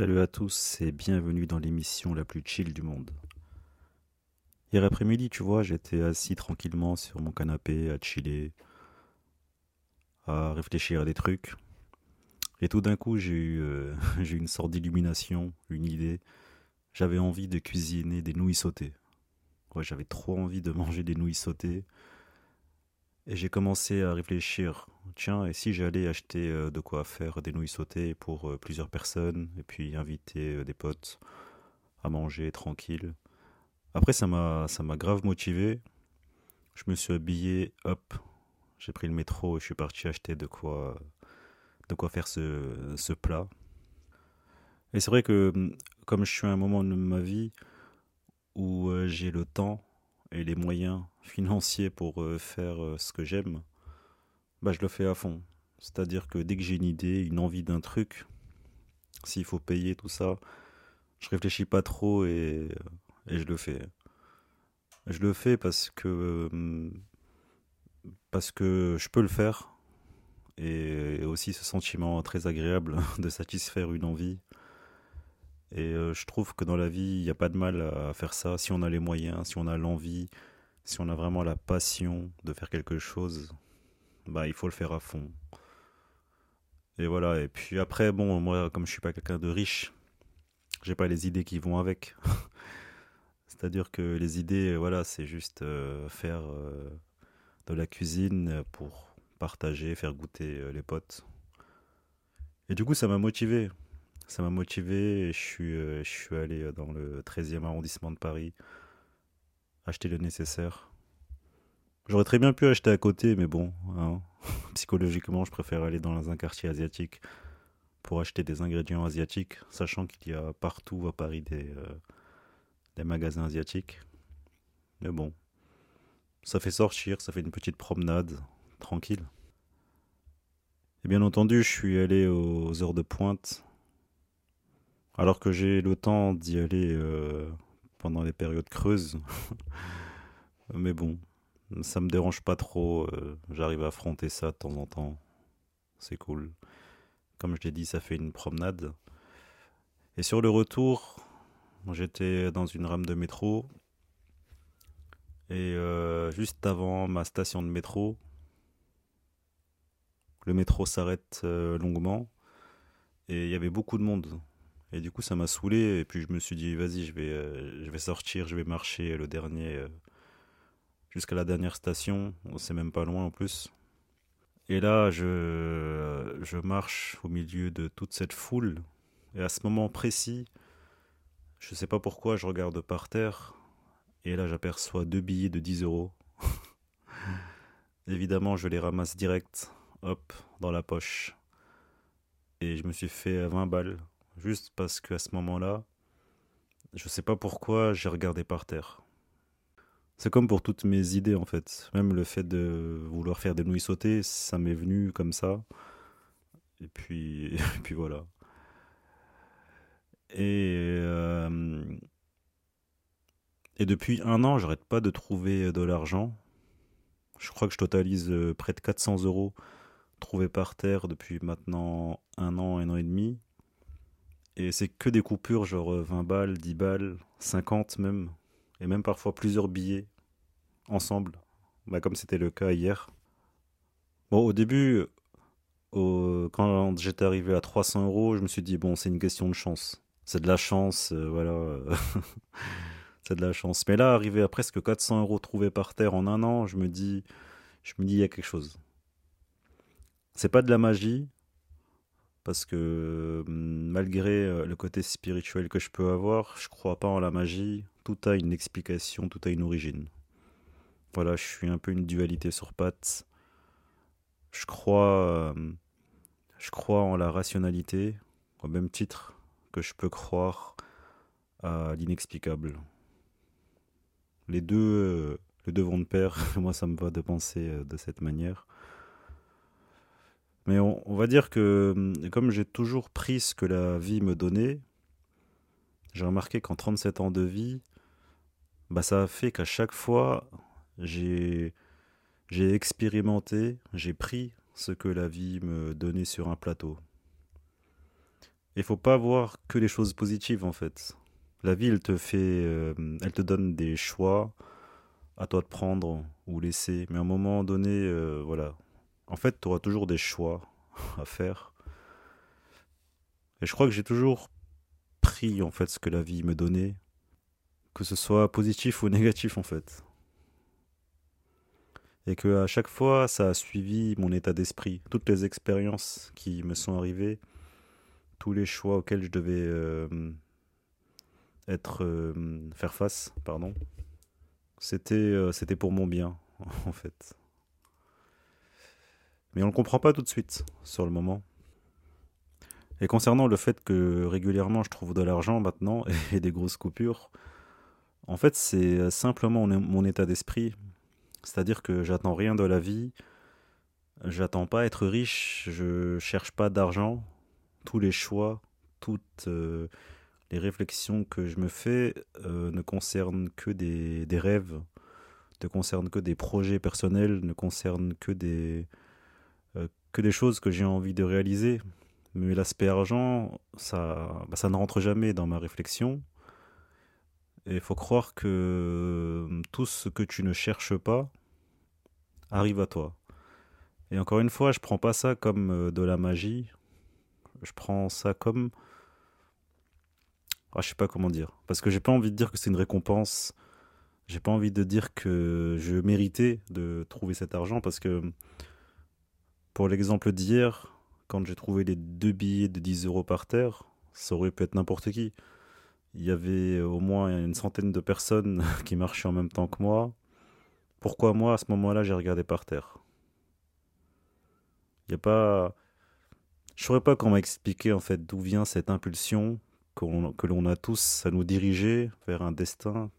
Salut à tous et bienvenue dans l'émission la plus chill du monde. Hier après-midi, tu vois, j'étais assis tranquillement sur mon canapé à chiller, à réfléchir à des trucs. Et tout d'un coup, j'ai eu, euh, eu une sorte d'illumination, une idée. J'avais envie de cuisiner des nouilles sautées. Ouais, j'avais trop envie de manger des nouilles sautées. Et j'ai commencé à réfléchir, tiens, et si j'allais acheter euh, de quoi faire des nouilles sautées pour euh, plusieurs personnes, et puis inviter euh, des potes à manger tranquille. Après, ça m'a, grave motivé. Je me suis habillé, hop, j'ai pris le métro et je suis parti acheter de quoi, de quoi faire ce, ce plat. Et c'est vrai que, comme je suis à un moment de ma vie où j'ai le temps et les moyens financiers pour euh, faire euh, ce que j'aime, bah, je le fais à fond. C'est-à-dire que dès que j'ai une idée, une envie d'un truc, s'il faut payer tout ça, je réfléchis pas trop et, et je le fais. Je le fais parce que parce que je peux le faire et aussi ce sentiment très agréable de satisfaire une envie. Et euh, je trouve que dans la vie, il n'y a pas de mal à faire ça si on a les moyens, si on a l'envie, si on a vraiment la passion de faire quelque chose, bah il faut le faire à fond. Et voilà, et puis après, bon, moi, comme je suis pas quelqu'un de riche, j'ai pas les idées qui vont avec. C'est-à-dire que les idées, voilà, c'est juste euh, faire euh, de la cuisine pour partager, faire goûter les potes. Et du coup, ça m'a motivé. Ça m'a motivé et je suis, suis allé dans le 13e arrondissement de Paris acheter le nécessaire. J'aurais très bien pu acheter à côté, mais bon, hein, psychologiquement, je préfère aller dans un quartier asiatique pour acheter des ingrédients asiatiques, sachant qu'il y a partout à Paris des, euh, des magasins asiatiques. Mais bon, ça fait sortir, ça fait une petite promenade tranquille. Et bien entendu, je suis allé aux heures de pointe, alors que j'ai le temps d'y aller euh, pendant les périodes creuses. Mais bon, ça me dérange pas trop. Euh, j'arrive à affronter ça de temps en temps. C'est cool. Comme je l'ai dit, ça fait une promenade. Et sur le retour, j'étais dans une rame de métro. Et euh, juste avant ma station de métro, le métro s'arrête longuement. Et il y avait beaucoup de monde. Et du coup, ça m'a saoulé. Et puis, je me suis dit, vas-y, je vais, euh, je vais sortir, je vais marcher le dernier, euh, jusqu'à la dernière station. C'est même pas loin en plus. Et là, je, je marche au milieu de toute cette foule. Et à ce moment précis, je sais pas pourquoi, je regarde par terre. Et là, j'aperçois deux billets de 10 euros. Évidemment, je les ramasse direct, hop, dans la poche. Et je me suis fait 20 balles juste parce qu'à ce moment-là, je sais pas pourquoi j'ai regardé par terre. C'est comme pour toutes mes idées en fait. Même le fait de vouloir faire des nouilles sautées, ça m'est venu comme ça. Et puis, et puis voilà. Et, euh, et depuis un an, j'arrête pas de trouver de l'argent. Je crois que je totalise euh, près de 400 euros trouvés par terre depuis maintenant un an, un an et demi. Et c'est que des coupures, genre 20 euh, balles, 10 balles, 50 même, et même parfois plusieurs billets ensemble, bah, comme c'était le cas hier. Bon, au début, quand j'étais arrivé à 300 euros, je me suis dit, bon, c'est une question de chance. C'est de la chance, euh, voilà. c'est de la chance. Mais là, arrivé à presque 400 euros trouvés par terre en un an, je me dis, je me dis, il y a quelque chose. C'est pas de la magie, parce que hum, malgré euh, le côté spirituel que je peux avoir, je crois pas en la magie. Tout a une explication, tout a une origine. Voilà, je suis un peu une dualité sur pattes. Je crois, euh, je crois en la rationalité, au même titre que je peux croire à l'inexplicable. Les deux, euh, les deux vont de pair. Moi, ça me va de penser de cette manière. Mais on, va dire que comme j'ai toujours pris ce que la vie me donnait, j'ai remarqué qu'en 37 ans de vie, bah ça a fait qu'à chaque fois, j'ai expérimenté, j'ai pris ce que la vie me donnait sur un plateau. Il faut pas voir que les choses positives en fait. La vie, elle te fait, euh, elle te donne des choix à toi de prendre ou laisser. Mais à un moment donné, euh, voilà. En fait, tu auras toujours des choix à faire. Et je crois que j'ai toujours pris en fait ce que la vie me donnait, que ce soit positif ou négatif en fait. Et que à chaque fois, ça a suivi mon état d'esprit, toutes les expériences qui me sont arrivées, tous les choix auxquels je devais euh, être euh, faire face, pardon. C'était euh, c'était pour mon bien en fait. Mais on ne le comprend pas tout de suite sur le moment. Et concernant le fait que régulièrement je trouve de l'argent maintenant et des grosses coupures, en fait c'est simplement mon état d'esprit. C'est-à-dire que j'attends rien de la vie, j'attends pas être riche, je cherche pas d'argent. Tous les choix, toutes euh, les réflexions que je me fais euh, ne concernent que des, rêves, ne concernent que des projets personnels, ne concernent que des, que des choses que j'ai envie de réaliser. Mais l'aspect argent, ça, bah, ça ne rentre jamais dans ma réflexion. Et il faut croire que tout ce que tu ne cherches pas arrive à toi. Et encore une fois, je prends pas ça comme euh, de la magie. Je prends ça comme. Ah, je sais pas comment dire. Parce que j'ai pas envie de dire que c'est une récompense. J'ai pas envie de dire que je méritais de trouver cet argent. Parce que pour l'exemple d'hier, quand j'ai trouvé les deux billets de 10 euros par terre, ça aurait pu être n'importe qui. Il y avait au moins une centaine de personnes qui marchaient en même temps que moi. Pourquoi moi, à ce moment-là, j'ai regardé par terre? Il n'y a pas... Je ne saurais pas comment expliquer en fait d'où vient cette impulsion que l'on a tous à nous diriger vers un destin,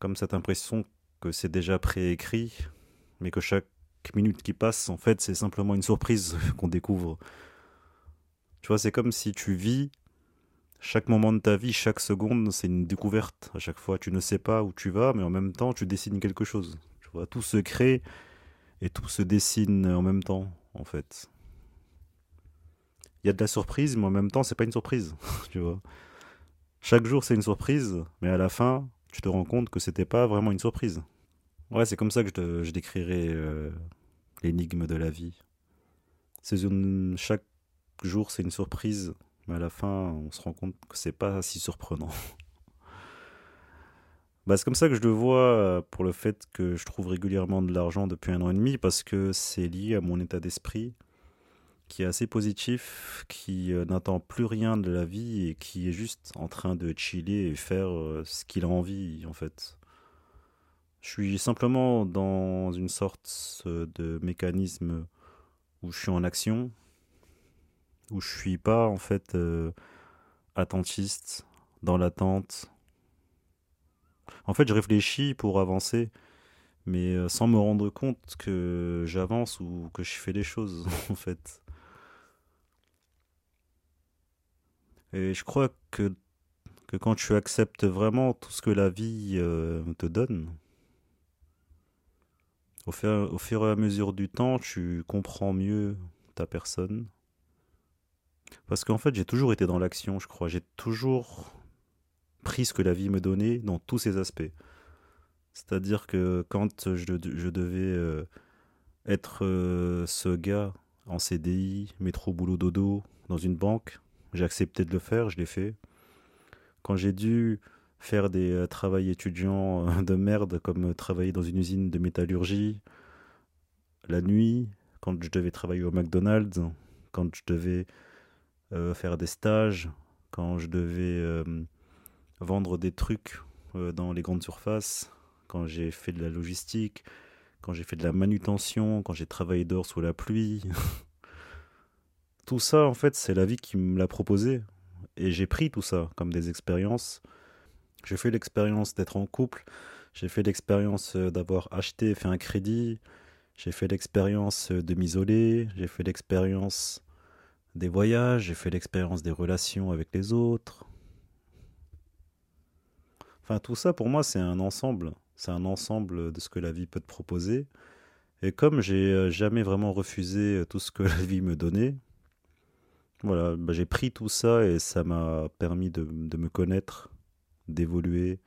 comme cette impression que c'est déjà préécrit, mais que chaque minute qui passe, en fait, c'est simplement une surprise qu'on découvre. Tu vois, c'est comme si tu vis chaque moment de ta vie, chaque seconde, c'est une découverte. À chaque fois, tu ne sais pas où tu vas, mais en même temps, tu dessines quelque chose. Tu vois, tout se crée et tout se dessine en même temps, en fait. Il y a de la surprise, mais en même temps, c'est pas une surprise. tu vois. Chaque jour, c'est une surprise, mais à la fin, tu te rends compte que c'était pas vraiment une surprise. Ouais, c'est comme ça que je, je décrirais euh, l'énigme de la vie. C'est une, chaque jour, c'est une surprise, mais à la fin, on se rend compte que c'est pas si surprenant. bah, c'est comme ça que je le vois euh, pour le fait que je trouve régulièrement de l'argent depuis un an et demi, parce que c'est lié à mon état d'esprit qui est assez positif, qui euh, n'attend plus rien de la vie et qui est juste en train de chiller et faire ce qu'il a envie, en fait. Je suis simplement dans une sorte de mécanisme où je suis en action, où je suis pas en fait euh, attentiste, dans l'attente. En fait, je réfléchis pour avancer, mais euh, sans me rendre compte que j'avance ou que je fais les choses, en fait. Et je crois que, que quand tu acceptes vraiment tout ce que la vie euh, te donne, au fur, et à mesure du temps, tu comprends mieux ta personne. Parce qu'en fait, j'ai toujours été dans l'action, je crois. J'ai toujours pris ce que la vie me donnait dans tous ses aspects. C'est-à-dire que quand je, je devais euh, être euh, ce gars en CDI, métro, boulot, dodo, dans une banque, j'ai accepté de le faire, je l'ai fait. Quand j'ai dû faire des euh, travails étudiants euh, de merde comme euh, travailler dans une usine de métallurgie la nuit, quand je devais travailler au McDonald's, quand je devais faire des stages, quand je devais vendre des trucs dans les grandes surfaces, quand j'ai fait de la logistique, quand j'ai fait de la manutention, quand j'ai travaillé dehors sous la pluie. tout ça, en fait, c'est la vie qui me l'a proposé. Et j'ai pris tout ça comme des expériences. J'ai fait l'expérience d'être en couple. J'ai fait l'expérience euh, d'avoir acheté et fait un crédit. J'ai fait l'expérience euh, de m'isoler. J'ai fait l'expérience des voyages. J'ai fait l'expérience des relations avec les autres. Enfin, tout ça, pour moi, c'est un ensemble. C'est un ensemble de ce que la vie peut te proposer. Et comme j'ai euh, jamais vraiment refusé tout ce que la vie me donnait, voilà, bah, j'ai pris tout ça et ça m'a permis de, de, me connaître, d'évoluer.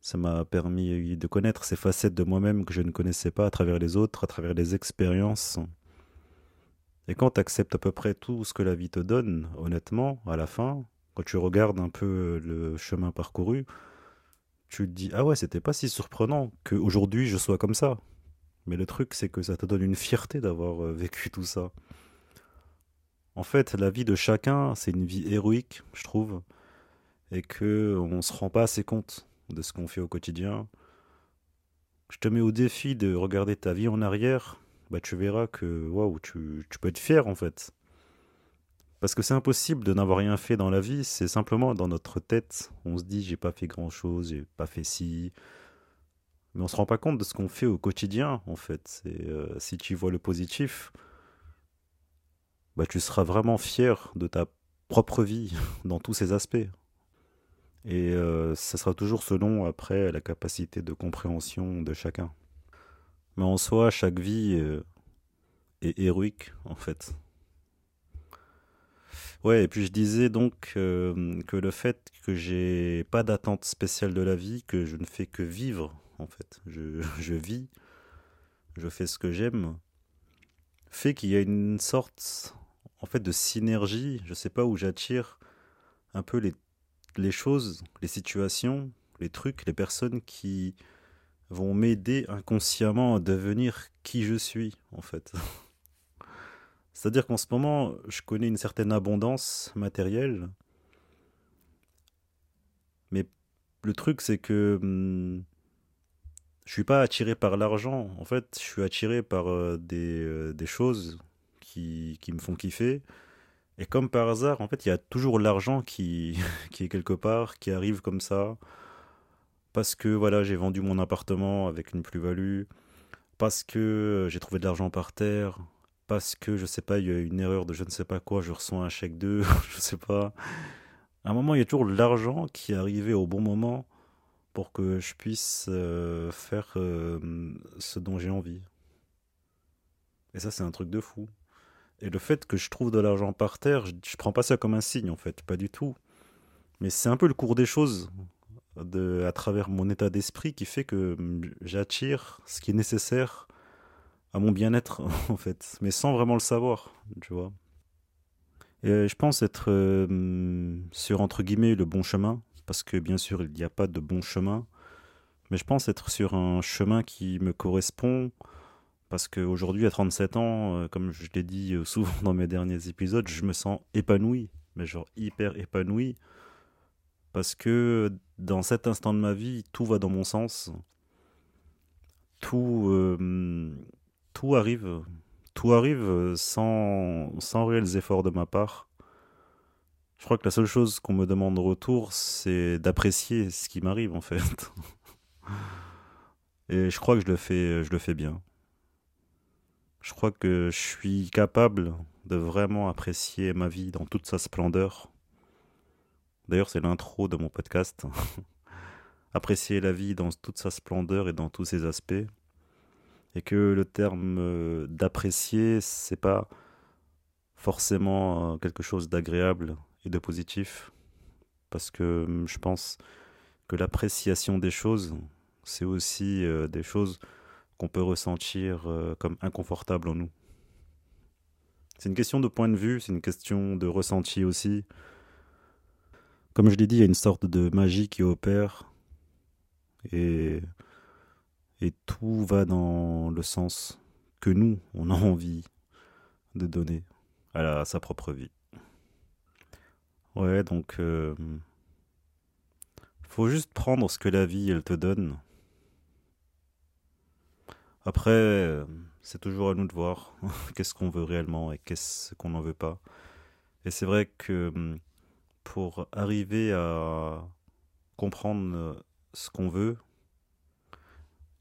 Ça m'a permis de connaître ces facettes de moi-même que je ne connaissais pas à travers les autres, à travers les expériences. Et quand tu acceptes à peu près tout ce que la vie te donne, honnêtement, à la fin, quand tu regardes un peu le chemin parcouru, tu te dis Ah ouais, c'était pas si surprenant qu'aujourd'hui je sois comme ça. Mais le truc, c'est que ça te donne une fierté d'avoir euh, vécu tout ça. En fait, la vie de chacun, c'est une vie héroïque, je trouve, et que on se rend pas assez compte de ce qu'on fait au quotidien. Je te mets au défi de regarder ta vie en arrière, bah tu verras que waouh, tu, tu peux être fier en fait. Parce que c'est impossible de n'avoir rien fait dans la vie, c'est simplement dans notre tête. On se dit j'ai pas fait grand chose, j'ai pas fait ci. Mais on se rend pas compte de ce qu'on fait au quotidien en fait. Euh, si tu vois le positif, bah, tu seras vraiment fier de ta propre vie dans tous ses aspects. Et euh, ça sera toujours selon, après, la capacité de compréhension de chacun. Mais en soi, chaque vie euh, est héroïque, en fait. Ouais, et puis je disais donc euh, que le fait que j'ai pas d'attente spéciale de la vie, que je ne fais que vivre, en fait. Je, je vis, je fais ce que j'aime, fait qu'il y a une sorte en fait de synergie. Je sais pas où j'attire un peu les, les choses, les situations, les trucs, les personnes qui vont m'aider inconsciemment à devenir qui je suis en fait. C'est-à-dire qu'en ce moment, je connais une certaine abondance matérielle. Mais le truc, c'est que hmm, je suis pas attiré par l'argent. En fait, je suis attiré par euh, des, euh, des choses qui, me font kiffer. Et comme par hasard, en fait, il y a toujours l'argent qui, est quelque part, qui arrive comme ça. Parce que voilà, j'ai vendu mon appartement avec une plus-value. Parce que j'ai trouvé de l'argent par terre. Parce que, je sais pas, il y a une erreur de je ne sais pas quoi, je reçois un chèque de, je sais pas. À un moment, il y a toujours l'argent qui est arrivé au bon moment pour que je puisse euh, faire euh, ce dont j'ai envie. Et ça, c'est un truc de fou. Et le fait que je trouve de l'argent par terre, je, je, prends pas ça comme un signe en fait, pas du tout. Mais c'est un peu le cours des choses de, à travers mon état d'esprit qui fait que j'attire ce qui est nécessaire à mon bien-être en fait, mais sans vraiment le savoir, tu vois. Et je pense être euh, sur entre guillemets le bon chemin, parce que bien sûr il n'y a pas de bon chemin, mais je pense être sur un chemin qui me correspond, parce qu'aujourd'hui, à 37 ans, euh, comme je l'ai dit euh, souvent dans mes derniers épisodes, je me sens épanoui, mais genre hyper épanoui. Parce que dans cet instant de ma vie, tout va dans mon sens. Tout, euh, tout arrive. Tout arrive sans, sans réels efforts de ma part. Je crois que la seule chose qu'on me demande en retour, c'est d'apprécier ce qui m'arrive en fait. Et je crois que je le fais, je le fais bien. Je crois que je suis capable de vraiment apprécier ma vie dans toute sa splendeur. D'ailleurs, c'est l'intro de mon podcast. apprécier la vie dans toute sa splendeur et dans tous ses aspects. Et que le terme euh, d'apprécier, c'est pas forcément euh, quelque chose d'agréable et de positif. Parce que hum, je pense que l'appréciation des choses, c'est aussi euh, des choses qu'on peut ressentir euh, comme inconfortable en nous. C'est une question de point de vue, c'est une question de ressenti aussi. Comme je l'ai dit, il y a une sorte de magie qui opère et, et tout va dans le sens que nous, on a envie de donner à, sa propre vie. Ouais, donc euh, faut juste prendre ce que la vie elle te donne Après, c'est toujours à nous de voir qu'est-ce qu'on veut réellement et qu'est-ce qu'on n'en veut pas. Et c'est vrai que hum, pour arriver à comprendre euh, ce qu'on veut,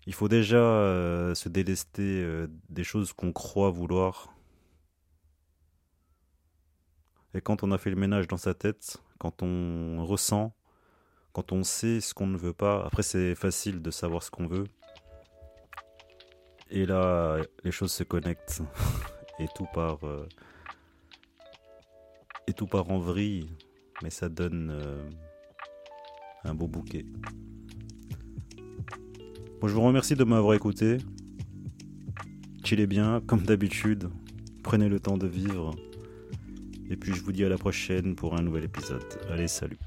il faut déjà euh, se délester euh, des choses qu'on croit vouloir. Et quand on a fait le ménage dans sa tête, quand on ressent, quand on sait ce qu'on ne veut pas, après c'est facile de savoir ce qu'on veut. Et là, les choses se connectent et tout part, et tout en vrille mais ça donne euh, un beau bouquet. Bon, je vous remercie de m'avoir écouté. Chillez bien, comme d'habitude. Prenez le temps de vivre. Et puis je vous dis à la prochaine pour un nouvel épisode. Allez, salut.